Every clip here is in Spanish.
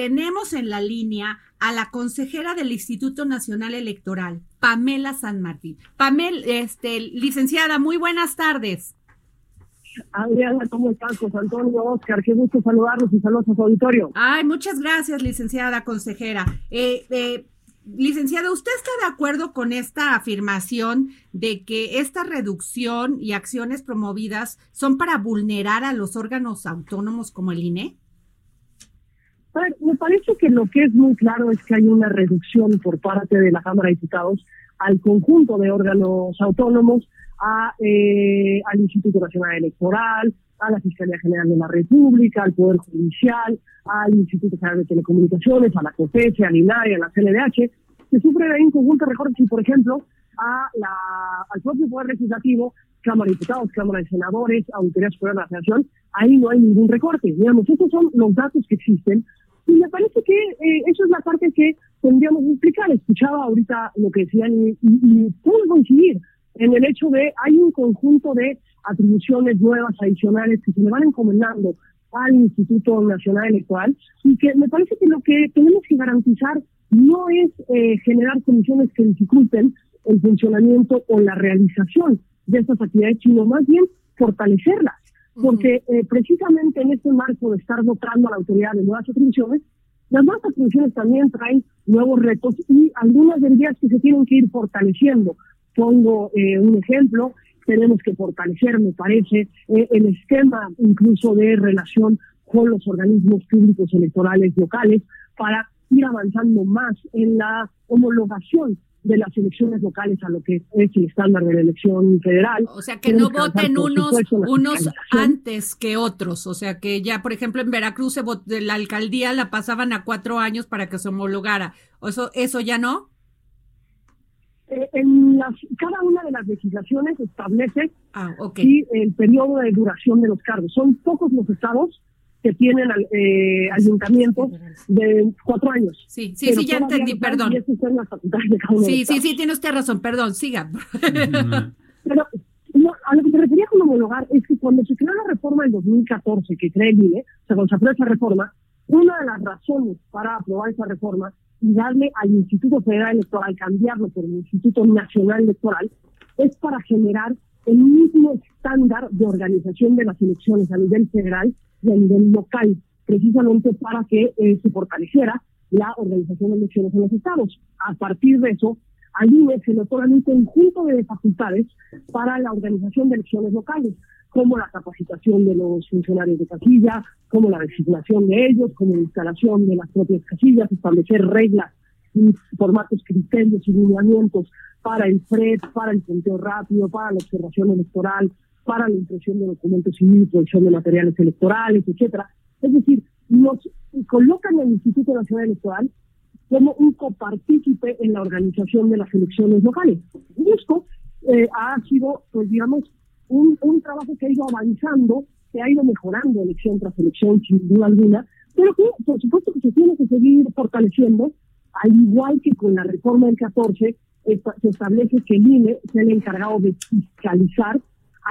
Tenemos en la línea a la consejera del Instituto Nacional Electoral, Pamela San Martín. Pamela, este, licenciada, muy buenas tardes. Adriana, ¿cómo estás? José Antonio, Oscar, qué gusto saludarlos y saludos a su auditorio. Ay, muchas gracias, licenciada consejera. Eh, eh, licenciada, ¿usted está de acuerdo con esta afirmación de que esta reducción y acciones promovidas son para vulnerar a los órganos autónomos como el INE? A ver, me parece que lo que es muy claro es que hay una reducción por parte de la Cámara de Diputados al conjunto de órganos autónomos a, eh, al Instituto Nacional Electoral, a la Fiscalía General de la República, al Poder Judicial, al Instituto General de Telecomunicaciones, a la COPESE, al INAI, a la CNDH, que sufren ahí un conjunto de recortes y, por ejemplo, a la, al propio Poder Legislativo, Cámara de Diputados, Cámara de Senadores, Auditoría Superior de la Federación, ahí no hay ningún recorte. Digamos, estos son los datos que existen y me parece que eh, eso es la parte que tendríamos que explicar. Escuchaba ahorita lo que decían y, y, y puedo coincidir en el hecho de hay un conjunto de atribuciones nuevas, adicionales, que se le van encomendando al Instituto Nacional Electoral y que me parece que lo que tenemos que garantizar no es eh, generar condiciones que dificulten el funcionamiento o la realización de estas actividades, sino más bien fortalecerlas. Porque eh, precisamente en este marco de estar dotando a la autoridad de nuevas atribuciones, las nuevas atribuciones también traen nuevos retos y algunas de ellas que se tienen que ir fortaleciendo. Pongo eh, un ejemplo, tenemos que fortalecer, me parece, eh, el esquema incluso de relación con los organismos públicos electorales locales para ir avanzando más en la homologación de las elecciones locales a lo que es el estándar de la elección federal. O sea, que no voten unos, unos antes que otros. O sea, que ya, por ejemplo, en Veracruz se la alcaldía la pasaban a cuatro años para que se homologara. ¿Eso, eso ya no? Eh, en las, cada una de las legislaciones establece ah, okay. el periodo de duración de los cargos. Son pocos los estados que tienen eh, ayuntamientos de cuatro años. Sí, sí, sí, ya entendí, perdón. Sí, sí, sí, tiene usted razón, perdón, siga. Pero no, a lo que se refería con homologar es que cuando se creó la reforma del 2014, que cree el INE, o sea, cuando se aprobó esa reforma, una de las razones para aprobar esa reforma y darle al Instituto Federal Electoral, cambiarlo por el Instituto Nacional Electoral, es para generar el mismo estándar de organización de las elecciones a nivel federal y a nivel local, precisamente para que eh, se fortaleciera la organización de elecciones en los estados. A partir de eso, al INE se le otorgan un conjunto de facultades para la organización de elecciones locales, como la capacitación de los funcionarios de casilla, como la designación de ellos, como la instalación de las propias casillas, establecer reglas y formatos, criterios y lineamientos para el FRED, para el conteo rápido, para la observación electoral, para la impresión de documentos civiles, producción de materiales electorales, etcétera. Es decir, nos colocan al Instituto Nacional Electoral como un copartícipe en la organización de las elecciones locales. Y esto eh, ha sido, pues digamos, un, un trabajo que ha ido avanzando, que ha ido mejorando elección tras elección, sin duda alguna, pero que, por supuesto, que se tiene que seguir fortaleciendo, al igual que con la reforma del 14, se establece que el INE sea el encargado de fiscalizar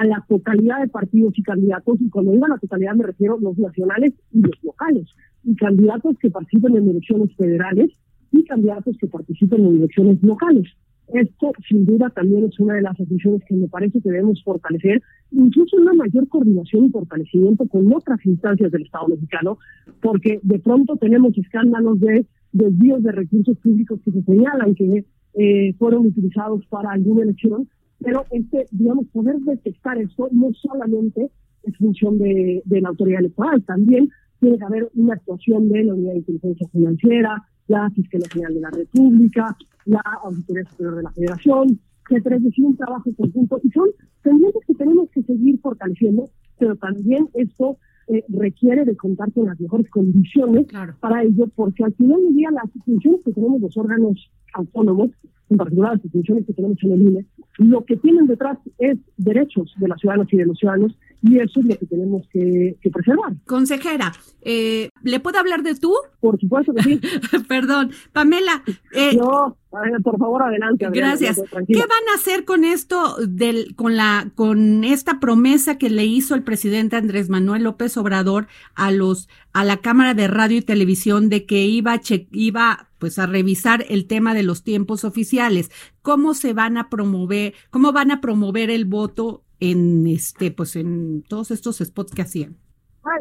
a la totalidad de partidos y candidatos, y cuando digo a la totalidad me refiero a los nacionales y los locales, y candidatos que participen en elecciones federales y candidatos que participen en elecciones locales. Esto, sin duda, también es una de las asunciones que me parece que debemos fortalecer, incluso una mayor coordinación y fortalecimiento con otras instancias del Estado mexicano, porque de pronto tenemos escándalos de desvíos de recursos públicos que se señalan que eh, fueron utilizados para alguna elección, pero este, digamos, poder detectar esto no solamente es función de, de la autoridad electoral, también tiene que haber una actuación de la Unidad de Inteligencia Financiera, la Fiscalía General de la República, la Auditoría Superior de la Federación, etcétera. Es decir, un trabajo conjunto. Y son pendientes que tenemos que seguir fortaleciendo, pero también esto eh, requiere de contar con las mejores condiciones para ello, porque al final del día las instituciones que tenemos los órganos autónomos, en particular las instituciones que tenemos en el INE, lo que tienen detrás es derechos de las ciudadanas y de los ciudadanos y eso es lo que tenemos que, preservar. Consejera, eh, ¿le puedo hablar de tú? Por supuesto que sí. Perdón, Pamela. Eh, no, por favor, adelante. gracias. ¿Qué van a hacer con esto, del, con la, con esta promesa que le hizo el presidente Andrés Manuel López Obrador a los, a la Cámara de Radio y Televisión de que iba, che, iba pues a revisar el tema de los tiempos oficiales, cómo se van a promover, cómo van a promover el voto en este, pues en todos estos spots que hacían.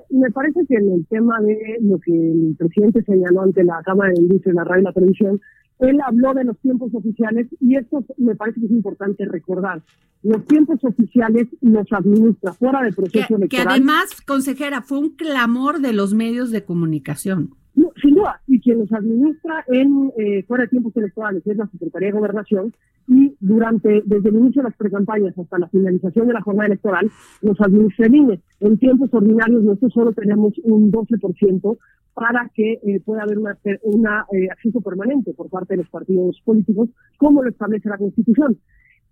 me parece que en el tema de lo que el presidente señaló ante la Cámara de Industria, la radio y la televisión, él habló de los tiempos oficiales y esto me parece que es importante recordar. Los tiempos oficiales los administra fuera del proceso electoral. Que además, consejera, fue un clamor de los medios de comunicación sin duda, y quien los administra en eh, fuera de tiempos electorales es la Secretaría de Gobernación y durante, desde el inicio de las precampañas hasta la finalización de la jornada electoral, los administra el INE. En tiempos ordinarios nosotros solo tenemos un 12% para que eh, pueda haber una, una eh, acceso permanente por parte de los partidos políticos, como lo establece la Constitución.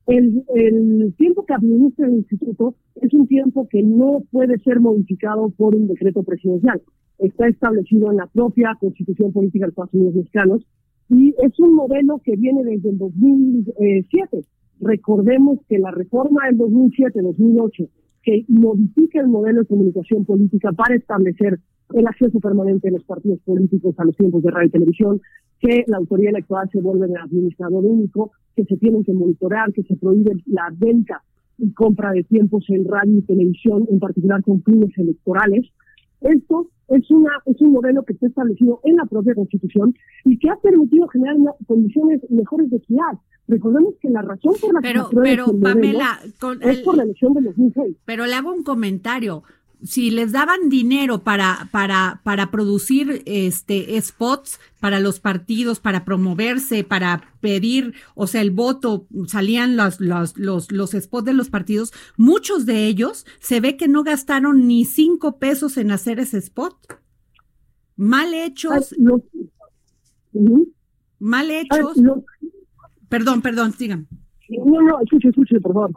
El, tiempo que administra el instituto es un tiempo que no puede ser modificado por un decreto presidencial está establecido en la propia Constitución Política de Estados Unidos Mexicanos y es un modelo que viene desde el 2007. Recordemos que la reforma del 2007-2008 que modifica el modelo de comunicación política para establecer el acceso permanente de los partidos políticos a los tiempos de radio y televisión, que la autoridad electoral se vuelve el administrador único, que se tienen que monitorear, que se prohíbe la venta y compra de tiempos en radio y televisión, en particular con fines electorales. Esto es, una, es un modelo que está establecido en la propia Constitución y que ha permitido generar condiciones mejores de equidad. Recordemos que la razón por la que pero, pero, Pamela, es por la elección de 2006. Pero le hago un comentario si les daban dinero para, para, para producir este spots para los partidos, para promoverse, para pedir, o sea, el voto, salían los, los, los, los spots de los partidos, muchos de ellos se ve que no gastaron ni cinco pesos en hacer ese spot. Mal hechos. Mal hechos. Perdón, perdón, sigan. No, no, escuche, escuche, por favor.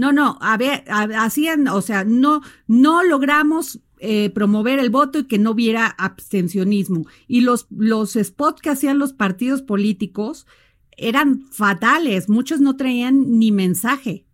No, no, a ver, hacían, o sea, no, no logramos eh, promover el voto y que no hubiera abstencionismo. Y los, los spots que hacían los partidos políticos eran fatales, muchos no traían ni mensaje.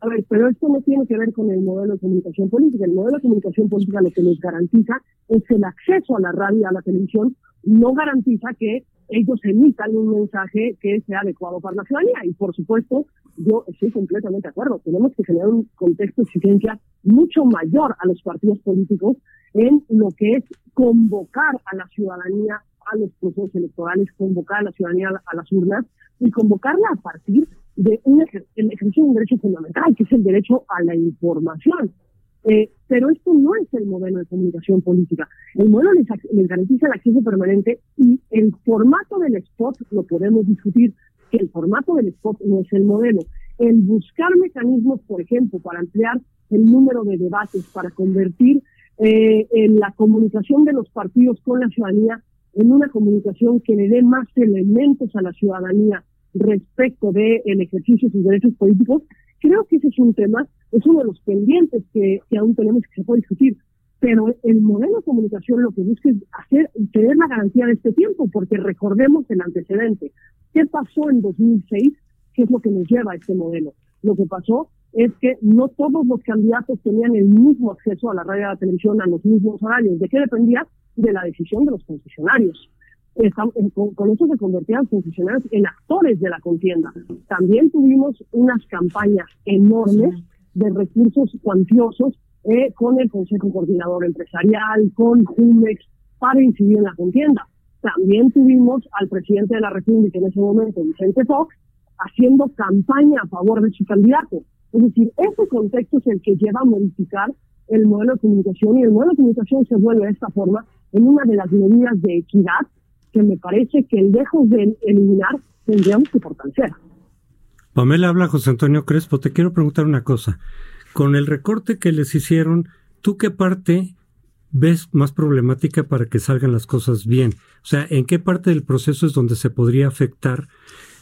A ver, pero esto no tiene que ver con el modelo de comunicación política. El modelo de comunicación política lo que nos garantiza es que el acceso a la radio y a la televisión no garantiza que ellos emitan un mensaje que sea adecuado para la ciudadanía. Y por supuesto, yo estoy completamente de acuerdo. Tenemos que generar un contexto de exigencia mucho mayor a los partidos políticos en lo que es convocar a la ciudadanía a los procesos electorales, convocar a la ciudadanía a las urnas y convocarla a partir de un el ejercicio de un derecho fundamental, que es el derecho a la información. Eh, pero esto no es el modelo de comunicación política. El modelo les, garantiza el acceso permanente y el formato del spot lo podemos discutir, que el formato del spot no es el modelo. El buscar mecanismos, por ejemplo, para ampliar el número de debates, para convertir eh, la comunicación de los partidos con la ciudadanía en una comunicación que le dé más elementos a la ciudadanía respecto del el ejercicio de sus derechos políticos, creo que ese es un tema es uno de los pendientes que, aún tenemos que discutir. Pero el modelo de comunicación lo que busca es hacer, tener la garantía de este tiempo, porque recordemos el antecedente. ¿Qué pasó en 2006? ¿Qué es lo que nos lleva a este modelo? Lo que pasó es que no todos los candidatos tenían el mismo acceso a la radio y a la televisión, a los mismos horarios. ¿De qué dependía? De la decisión de los concesionarios. Eh, con, eso se convertían los concesionarios en actores de la contienda. También tuvimos unas campañas enormes de recursos cuantiosos eh, con el Consejo Coordinador Empresarial, con Jumex, para incidir en la contienda. También tuvimos al presidente de la República en ese momento, Vicente Fox, haciendo campaña a favor de su candidato. Es decir, ese contexto es el que lleva a modificar el modelo de comunicación y el modelo de comunicación se vuelve de esta forma en una de las medidas de equidad que me parece que lejos de eliminar tendríamos que fortalecer. Pamela habla José Antonio Crespo. Te quiero preguntar una cosa. Con el recorte que les hicieron ¿tú qué parte ves más problemática para que salgan las cosas bien? O sea, ¿en qué parte del proceso es donde se podría afectar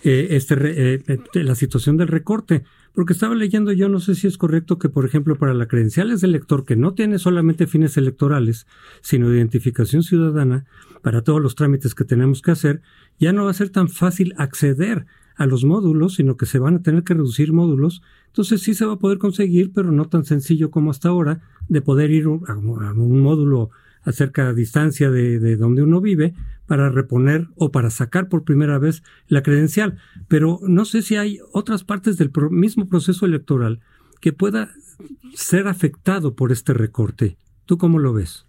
eh, este, eh, la situación del recorte? Porque estaba leyendo yo, no sé si es correcto que, por ejemplo, para la credenciales del elector, que no tiene solamente fines electorales, sino de identificación ciudadana, para todos los trámites que tenemos que hacer, ya no va a ser tan fácil acceder a los módulos, sino que se van a tener que reducir módulos. Entonces sí se va a poder conseguir, pero no tan sencillo como hasta ahora, de poder ir a un módulo a cerca distancia de, de, donde uno vive para reponer o para sacar por primera vez la credencial. Pero no sé si hay otras partes del mismo proceso electoral que pueda ser afectado por este recorte. ¿Tú cómo lo ves?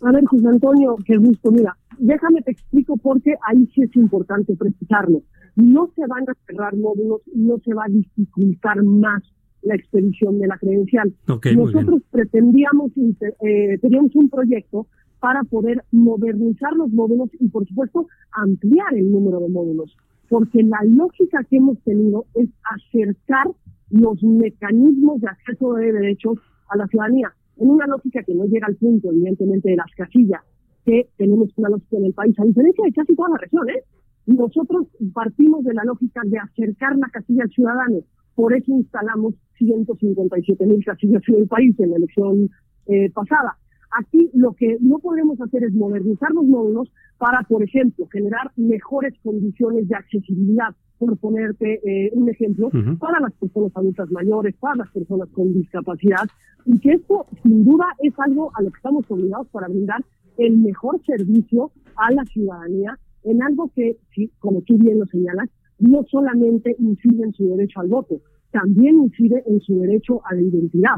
A ver, José Antonio, qué gusto. Mira, déjame te explico porque ahí sí es importante precisarlo. No se van a cerrar módulos, no se va a dificultar más la expedición de la credencial. Nosotros pretendíamos, eh, teníamos un proyecto para poder modernizar los módulos y, por supuesto, ampliar el número de módulos, porque la lógica que hemos tenido es acercar los mecanismos de acceso de derechos a la ciudadanía, en una lógica que no llega al punto, evidentemente, de las casillas, que tenemos una lógica en el país, a diferencia de casi toda la región, ¿eh? Nosotros partimos de la lógica de acercar la casilla al ciudadano, por eso instalamos 157 mil casillas en el país en la elección eh, pasada. Aquí lo que no podemos hacer es modernizar los módulos para, por ejemplo, generar mejores condiciones de accesibilidad, por ponerte eh, un ejemplo, para las personas adultas mayores, para las personas con discapacidad, y que esto sin duda es algo a lo que estamos obligados para brindar el mejor servicio a la ciudadanía en algo que, como tú bien lo señalas, no solamente incide en su derecho al voto, también incide en su derecho a la identidad.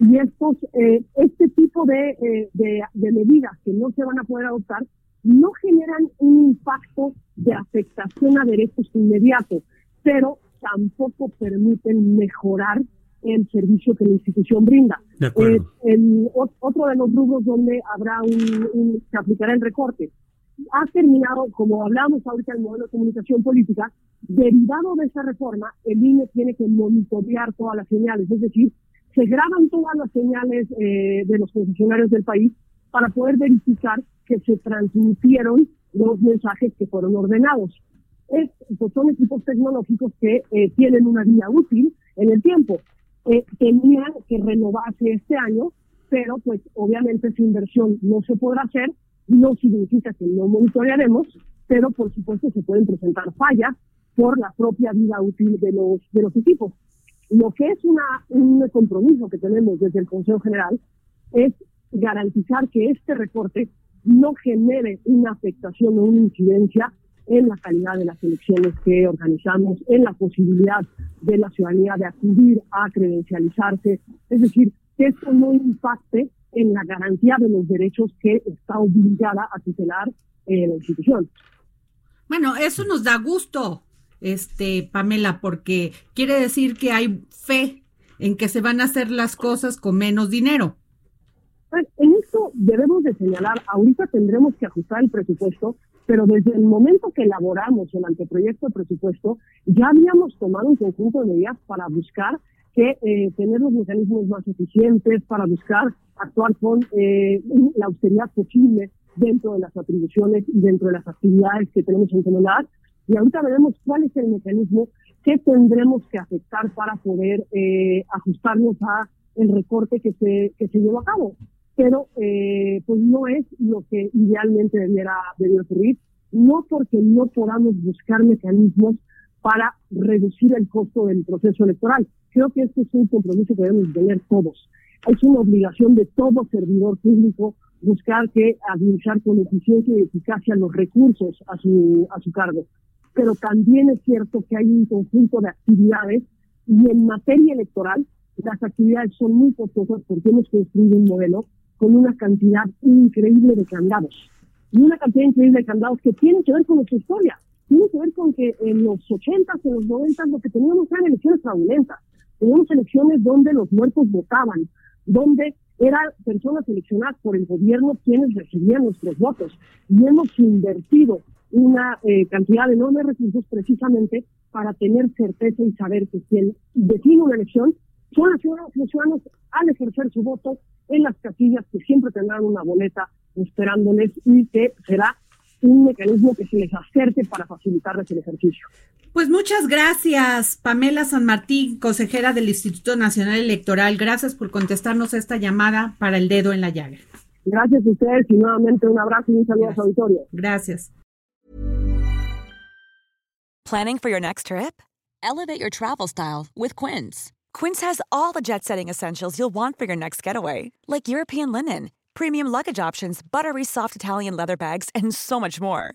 Y estos, eh, este tipo de, eh, de, de, medidas que no se van a poder adoptar no generan un impacto de afectación a derechos inmediatos, pero tampoco permiten mejorar el servicio que la institución brinda. Eh, el, otro de los rubros donde habrá un, un, se aplicará el recorte ha terminado, como hablamos ahorita el modelo de comunicación política, derivado de esa reforma, el INE tiene que monitorear todas las señales, es decir, se graban todas las señales eh, de los funcionarios del país para poder verificar que se transmitieron los mensajes que fueron ordenados. Es, pues son equipos tecnológicos que eh, tienen una vía útil en el tiempo. Eh, tenían que renovarse este año, pero pues obviamente esa inversión no se podrá hacer no significa que no monitorearemos, pero por supuesto se pueden presentar fallas por la propia vida útil de los, de los equipos. Lo que es un compromiso que tenemos desde el Consejo General es garantizar que este recorte no genere una afectación o una incidencia en la calidad de las elecciones que organizamos, en la posibilidad de la ciudadanía de acudir a credencializarse, es decir, que esto no impacte en la garantía de los derechos que está obligada a tutelar eh, la institución. Bueno, eso nos da gusto, este Pamela, porque quiere decir que hay fe en que se van a hacer las cosas con menos dinero. Pues, en esto debemos de señalar, ahorita tendremos que ajustar el presupuesto, pero desde el momento que elaboramos el anteproyecto de presupuesto, ya habíamos tomado un conjunto de medidas para buscar que eh, tener los mecanismos más eficientes, para buscar actuar con eh, la austeridad posible dentro de las atribuciones y dentro de las actividades que tenemos en Comunidad. Y ahorita veremos cuál es el mecanismo que tendremos que afectar para poder eh, ajustarnos a el recorte que se, que se llevó a cabo. Pero eh, pues no es lo que idealmente debiera, debiera ocurrir, no porque no podamos buscar mecanismos para reducir el costo del proceso electoral. Creo que este es un compromiso que debemos tener todos. Es una obligación de todo servidor público buscar que administrar con eficiencia y eficacia los recursos a su, a su cargo. Pero también es cierto que hay un conjunto de actividades y en materia electoral las actividades son muy costosas porque hemos construido un modelo con una cantidad increíble de candados. Y una cantidad increíble de candados que tienen que ver con nuestra historia. Tiene que ver con que en los 80 en los 90 lo que teníamos eran elecciones fraudulentas. Teníamos elecciones donde los muertos votaban, donde eran personas seleccionadas por el gobierno quienes recibían nuestros votos. Y hemos invertido una eh, cantidad enorme de recursos precisamente para tener certeza y saber que quien define una elección son las ciudadanas y los ciudadanos al ejercer su voto en las casillas que siempre tendrán una boleta esperándoles y que será un mecanismo que se les acerque para facilitarles el ejercicio. Pues muchas gracias, Pamela San Martín, consejera del Instituto Nacional Electoral. Gracias por contestarnos esta llamada para el dedo en la llaga. Gracias a ustedes y nuevamente un abrazo y un saludo a su auditorio. Gracias. Planning for your next trip? Elevate your travel style with Quince. Quince has all the jet setting essentials you'll want for your next getaway, like European linen, premium luggage options, buttery soft Italian leather bags, and so much more.